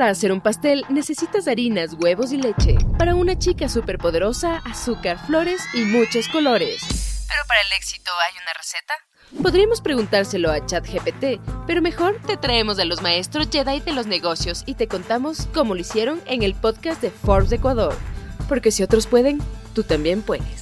Para hacer un pastel necesitas harinas, huevos y leche. Para una chica superpoderosa, azúcar, flores y muchos colores. Pero para el éxito hay una receta. Podríamos preguntárselo a ChatGPT, pero mejor te traemos a los maestros Jedi de los negocios y te contamos cómo lo hicieron en el podcast de Forbes Ecuador. Porque si otros pueden, tú también puedes.